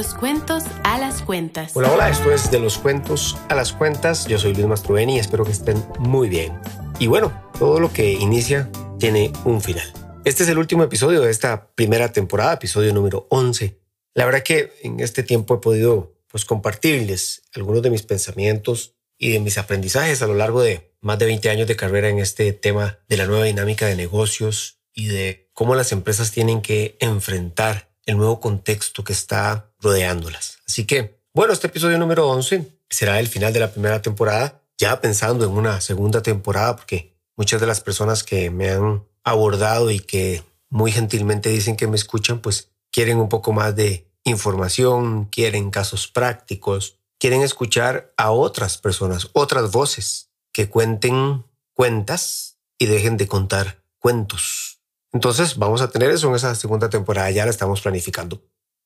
los cuentos a las cuentas. Hola, hola, esto es De los cuentos a las cuentas. Yo soy Luis Mastroeni y espero que estén muy bien. Y bueno, todo lo que inicia tiene un final. Este es el último episodio de esta primera temporada, episodio número 11. La verdad que en este tiempo he podido pues compartirles algunos de mis pensamientos y de mis aprendizajes a lo largo de más de 20 años de carrera en este tema de la nueva dinámica de negocios y de cómo las empresas tienen que enfrentar el nuevo contexto que está rodeándolas. Así que, bueno, este episodio número 11 será el final de la primera temporada, ya pensando en una segunda temporada, porque muchas de las personas que me han abordado y que muy gentilmente dicen que me escuchan, pues quieren un poco más de información, quieren casos prácticos, quieren escuchar a otras personas, otras voces que cuenten cuentas y dejen de contar cuentos. Entonces vamos a tener eso en esa segunda temporada, ya la estamos planificando.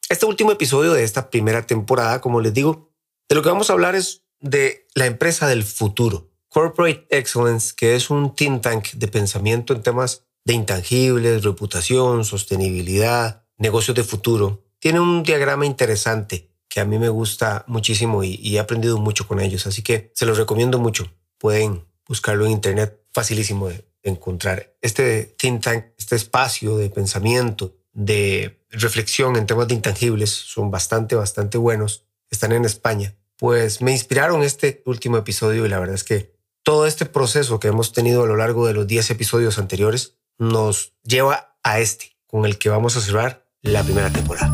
Este último episodio de esta primera temporada, como les digo, de lo que vamos a hablar es de la empresa del futuro, Corporate Excellence, que es un think tank de pensamiento en temas de intangibles, reputación, sostenibilidad, negocios de futuro tiene un diagrama interesante que a mí me gusta muchísimo y, he aprendido mucho con ellos. Así que se los recomiendo mucho. Pueden buscarlo en internet, facilísimo de encontrar. Este think tank, este espacio de pensamiento, de reflexión en temas de intangibles son bastante, bastante buenos. Están en España. Pues me inspiraron este último episodio y la verdad es que todo este proceso que hemos tenido a lo largo de los 10 episodios anteriores nos lleva a este, con el que vamos a cerrar la primera temporada.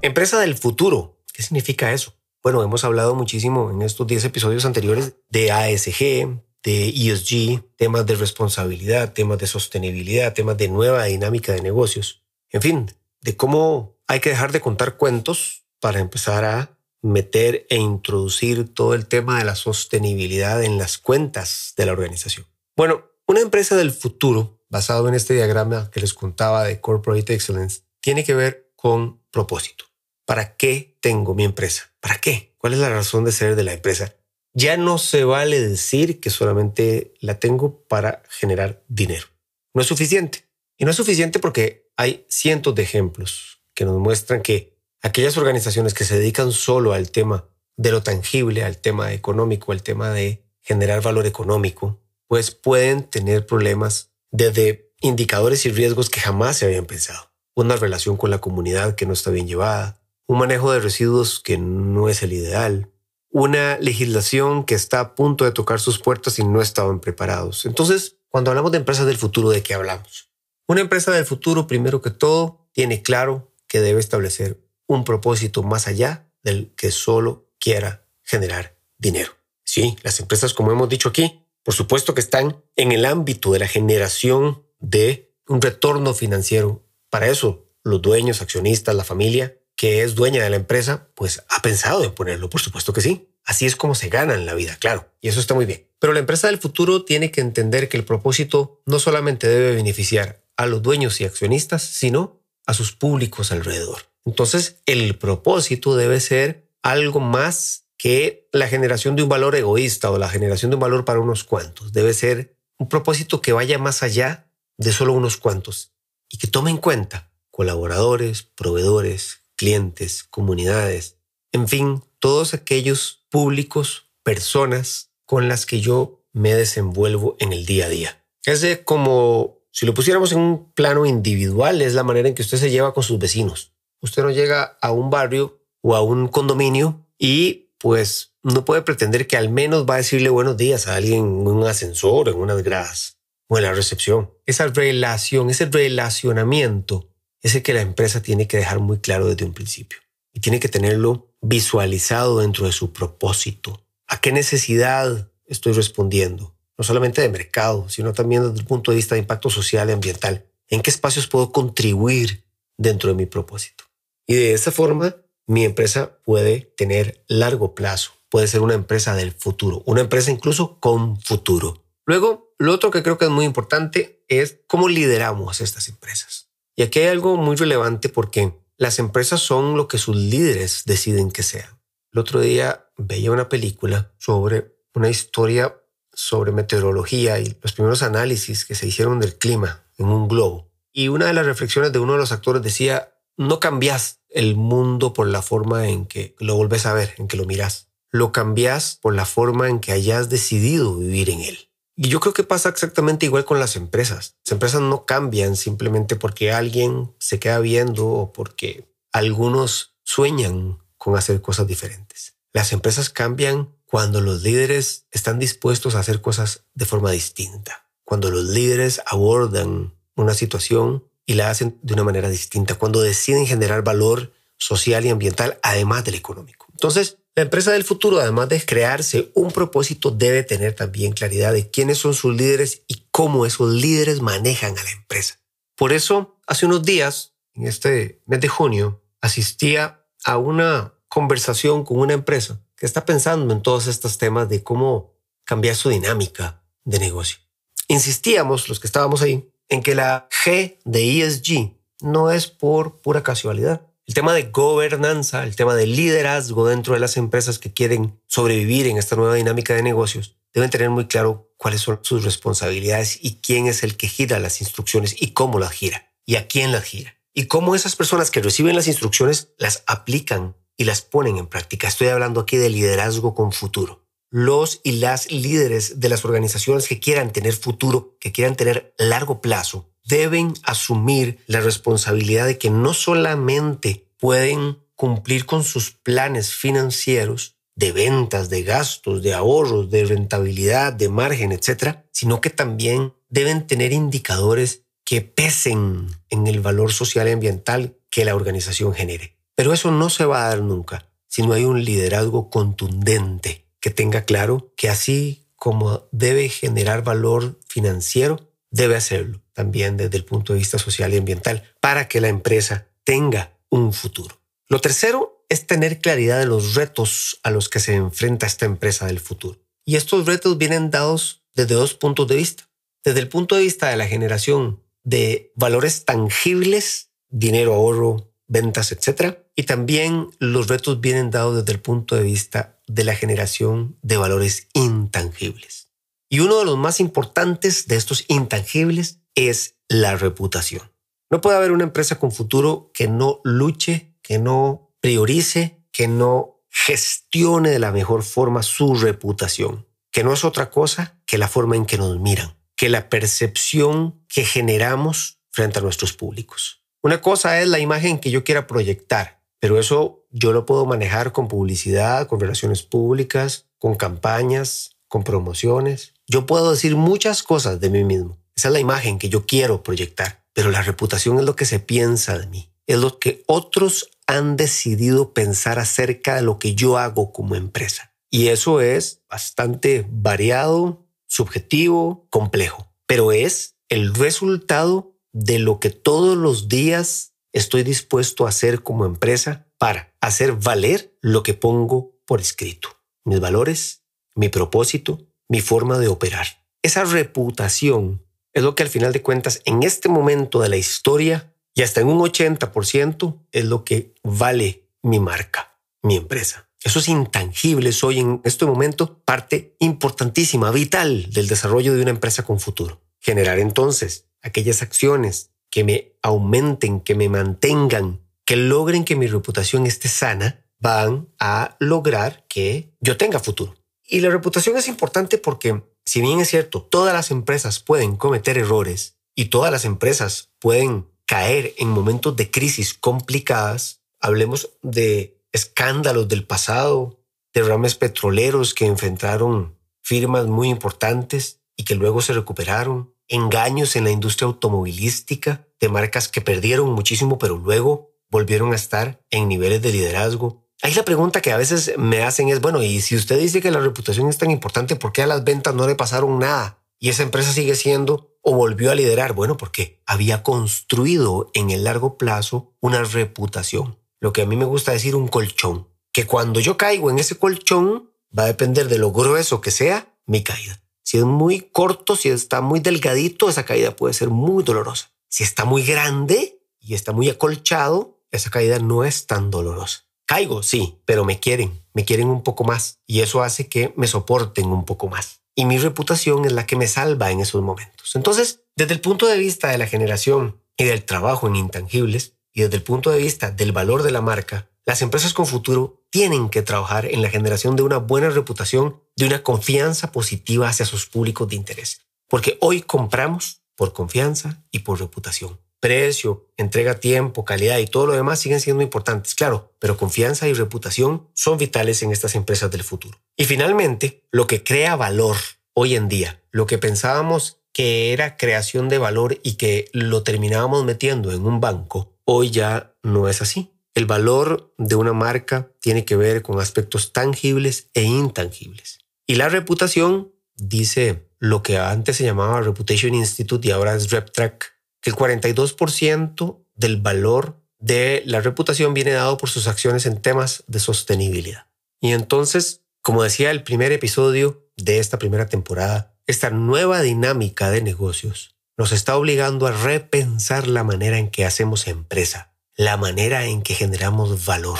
Empresa del futuro. ¿Qué significa eso? Bueno, hemos hablado muchísimo en estos 10 episodios anteriores de ASG, de ESG, temas de responsabilidad, temas de sostenibilidad, temas de nueva dinámica de negocios. En fin, de cómo hay que dejar de contar cuentos para empezar a meter e introducir todo el tema de la sostenibilidad en las cuentas de la organización. Bueno, una empresa del futuro, basado en este diagrama que les contaba de Corporate Excellence, tiene que ver con propósito. ¿Para qué tengo mi empresa? ¿Para qué? ¿Cuál es la razón de ser de la empresa? Ya no se vale decir que solamente la tengo para generar dinero. No es suficiente. Y no es suficiente porque hay cientos de ejemplos que nos muestran que aquellas organizaciones que se dedican solo al tema de lo tangible, al tema económico, al tema de generar valor económico, pues pueden tener problemas desde indicadores y riesgos que jamás se habían pensado. Una relación con la comunidad que no está bien llevada, un manejo de residuos que no es el ideal, una legislación que está a punto de tocar sus puertas y no estaban preparados. Entonces, cuando hablamos de empresas del futuro, ¿de qué hablamos? Una empresa del futuro, primero que todo, tiene claro que debe establecer un propósito más allá del que solo quiera generar dinero. Sí, las empresas, como hemos dicho aquí, por supuesto que están en el ámbito de la generación de un retorno financiero. Para eso, los dueños, accionistas, la familia que es dueña de la empresa, pues ha pensado en ponerlo, por supuesto que sí. Así es como se gana en la vida, claro, y eso está muy bien. Pero la empresa del futuro tiene que entender que el propósito no solamente debe beneficiar a los dueños y accionistas, sino a sus públicos alrededor. Entonces, el propósito debe ser algo más que la generación de un valor egoísta o la generación de un valor para unos cuantos. Debe ser un propósito que vaya más allá de solo unos cuantos y que tome en cuenta colaboradores, proveedores, clientes, comunidades, en fin, todos aquellos públicos, personas con las que yo me desenvuelvo en el día a día. Es como si lo pusiéramos en un plano individual, es la manera en que usted se lleva con sus vecinos usted no llega a un barrio o a un condominio y pues no puede pretender que al menos va a decirle buenos días a alguien en un ascensor, en unas gradas o en la recepción. Esa relación, ese relacionamiento es el que la empresa tiene que dejar muy claro desde un principio y tiene que tenerlo visualizado dentro de su propósito. ¿A qué necesidad estoy respondiendo? No solamente de mercado, sino también desde el punto de vista de impacto social y ambiental. ¿En qué espacios puedo contribuir dentro de mi propósito? Y de esa forma, mi empresa puede tener largo plazo, puede ser una empresa del futuro, una empresa incluso con futuro. Luego, lo otro que creo que es muy importante es cómo lideramos estas empresas. Y aquí hay algo muy relevante porque las empresas son lo que sus líderes deciden que sean. El otro día veía una película sobre una historia sobre meteorología y los primeros análisis que se hicieron del clima en un globo. Y una de las reflexiones de uno de los actores decía, no cambias el mundo por la forma en que lo volves a ver, en que lo miras. Lo cambias por la forma en que hayas decidido vivir en él. Y yo creo que pasa exactamente igual con las empresas. Las empresas no cambian simplemente porque alguien se queda viendo o porque algunos sueñan con hacer cosas diferentes. Las empresas cambian cuando los líderes están dispuestos a hacer cosas de forma distinta, cuando los líderes abordan una situación y la hacen de una manera distinta, cuando deciden generar valor social y ambiental además del económico. Entonces, la empresa del futuro, además de crearse un propósito, debe tener también claridad de quiénes son sus líderes y cómo esos líderes manejan a la empresa. Por eso, hace unos días, en este mes de junio, asistía a una conversación con una empresa que está pensando en todos estos temas de cómo cambiar su dinámica de negocio. Insistíamos, los que estábamos ahí, en que la G de ESG no es por pura casualidad. El tema de gobernanza, el tema de liderazgo dentro de las empresas que quieren sobrevivir en esta nueva dinámica de negocios, deben tener muy claro cuáles son sus responsabilidades y quién es el que gira las instrucciones y cómo las gira y a quién las gira y cómo esas personas que reciben las instrucciones las aplican y las ponen en práctica. Estoy hablando aquí de liderazgo con futuro. Los y las líderes de las organizaciones que quieran tener futuro, que quieran tener largo plazo, deben asumir la responsabilidad de que no solamente pueden cumplir con sus planes financieros de ventas, de gastos, de ahorros, de rentabilidad, de margen, etcétera, sino que también deben tener indicadores que pesen en el valor social y ambiental que la organización genere. Pero eso no se va a dar nunca si no hay un liderazgo contundente que tenga claro que así como debe generar valor financiero, debe hacerlo también desde el punto de vista social y ambiental para que la empresa tenga un futuro. Lo tercero es tener claridad de los retos a los que se enfrenta esta empresa del futuro. Y estos retos vienen dados desde dos puntos de vista. Desde el punto de vista de la generación de valores tangibles, dinero, ahorro, ventas, etcétera. Y también los retos vienen dados desde el punto de vista de la generación de valores intangibles. Y uno de los más importantes de estos intangibles es la reputación. No puede haber una empresa con futuro que no luche, que no priorice, que no gestione de la mejor forma su reputación, que no es otra cosa que la forma en que nos miran, que la percepción que generamos frente a nuestros públicos. Una cosa es la imagen que yo quiera proyectar, pero eso yo lo puedo manejar con publicidad, con relaciones públicas, con campañas, con promociones. Yo puedo decir muchas cosas de mí mismo. Esa es la imagen que yo quiero proyectar, pero la reputación es lo que se piensa de mí, es lo que otros han decidido pensar acerca de lo que yo hago como empresa. Y eso es bastante variado, subjetivo, complejo, pero es el resultado de lo que todos los días estoy dispuesto a hacer como empresa para hacer valer lo que pongo por escrito, mis valores, mi propósito, mi forma de operar. Esa reputación es lo que al final de cuentas en este momento de la historia y hasta en un 80% es lo que vale mi marca, mi empresa. Eso es intangible, soy en este momento parte importantísima, vital del desarrollo de una empresa con futuro. Generar entonces aquellas acciones que me aumenten, que me mantengan, que logren que mi reputación esté sana, van a lograr que yo tenga futuro. Y la reputación es importante porque, si bien es cierto, todas las empresas pueden cometer errores y todas las empresas pueden caer en momentos de crisis complicadas, hablemos de escándalos del pasado, derrames petroleros que enfrentaron firmas muy importantes y que luego se recuperaron, engaños en la industria automovilística de marcas que perdieron muchísimo, pero luego volvieron a estar en niveles de liderazgo. Ahí la pregunta que a veces me hacen es, bueno, y si usted dice que la reputación es tan importante, ¿por qué a las ventas no le pasaron nada? Y esa empresa sigue siendo o volvió a liderar. Bueno, porque había construido en el largo plazo una reputación. Lo que a mí me gusta decir un colchón. Que cuando yo caigo en ese colchón, va a depender de lo grueso que sea mi caída. Si es muy corto, si está muy delgadito, esa caída puede ser muy dolorosa. Si está muy grande y está muy acolchado, esa caída no es tan dolorosa. Caigo, sí, pero me quieren, me quieren un poco más y eso hace que me soporten un poco más. y mi reputación es la que me salva en esos momentos. Entonces, desde el punto de vista de la generación y del trabajo en intangibles y desde el punto de vista del valor de la marca, las empresas con futuro tienen que trabajar en la generación de una buena reputación, de una confianza positiva hacia sus públicos de interés. Porque hoy compramos por confianza y por reputación. Precio, entrega tiempo, calidad y todo lo demás siguen siendo importantes, claro, pero confianza y reputación son vitales en estas empresas del futuro. Y finalmente, lo que crea valor hoy en día, lo que pensábamos que era creación de valor y que lo terminábamos metiendo en un banco, hoy ya no es así. El valor de una marca tiene que ver con aspectos tangibles e intangibles. Y la reputación, dice lo que antes se llamaba Reputation Institute y ahora es RepTrack, el 42% del valor de la reputación viene dado por sus acciones en temas de sostenibilidad. Y entonces, como decía el primer episodio de esta primera temporada, esta nueva dinámica de negocios nos está obligando a repensar la manera en que hacemos empresa, la manera en que generamos valor.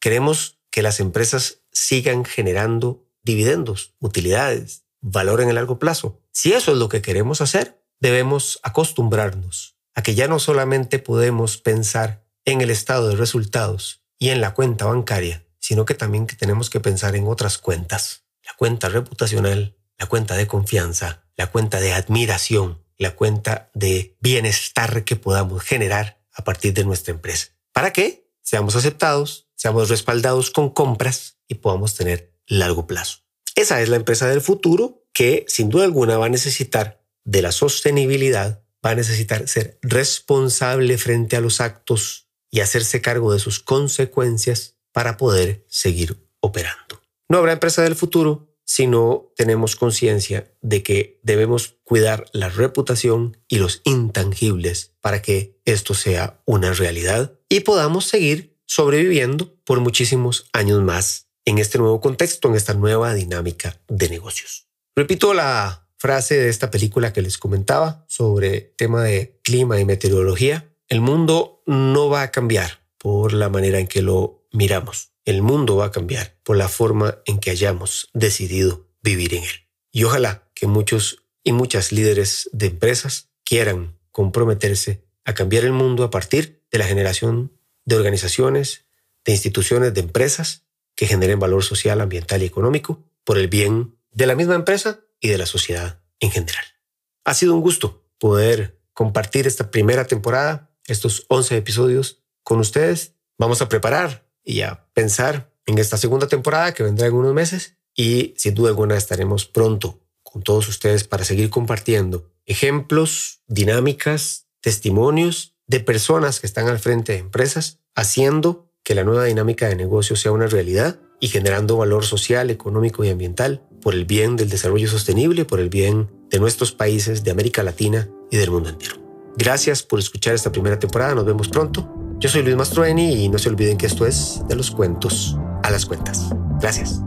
Queremos que las empresas sigan generando dividendos, utilidades, valor en el largo plazo. Si eso es lo que queremos hacer, debemos acostumbrarnos a que ya no solamente podemos pensar en el estado de resultados y en la cuenta bancaria, sino que también que tenemos que pensar en otras cuentas. La cuenta reputacional, la cuenta de confianza, la cuenta de admiración, la cuenta de bienestar que podamos generar a partir de nuestra empresa. ¿Para qué? Seamos aceptados, seamos respaldados con compras y podamos tener largo plazo. Esa es la empresa del futuro que sin duda alguna va a necesitar de la sostenibilidad, va a necesitar ser responsable frente a los actos y hacerse cargo de sus consecuencias para poder seguir operando. No habrá empresa del futuro si no tenemos conciencia de que debemos cuidar la reputación y los intangibles para que esto sea una realidad y podamos seguir sobreviviendo por muchísimos años más en este nuevo contexto, en esta nueva dinámica de negocios. Repito la frase de esta película que les comentaba sobre tema de clima y meteorología. El mundo no va a cambiar por la manera en que lo miramos. El mundo va a cambiar por la forma en que hayamos decidido vivir en él. Y ojalá que muchos y muchas líderes de empresas quieran comprometerse a cambiar el mundo a partir de la generación de organizaciones, de instituciones, de empresas que generen valor social, ambiental y económico por el bien de la misma empresa y de la sociedad en general. Ha sido un gusto poder compartir esta primera temporada, estos 11 episodios con ustedes. Vamos a preparar y a pensar en esta segunda temporada que vendrá en unos meses y sin duda alguna estaremos pronto con todos ustedes para seguir compartiendo ejemplos, dinámicas, testimonios de personas que están al frente de empresas haciendo que la nueva dinámica de negocio sea una realidad y generando valor social, económico y ambiental por el bien del desarrollo sostenible, por el bien de nuestros países, de América Latina y del mundo entero. Gracias por escuchar esta primera temporada, nos vemos pronto. Yo soy Luis Mastroeni y no se olviden que esto es de los cuentos a las cuentas. Gracias.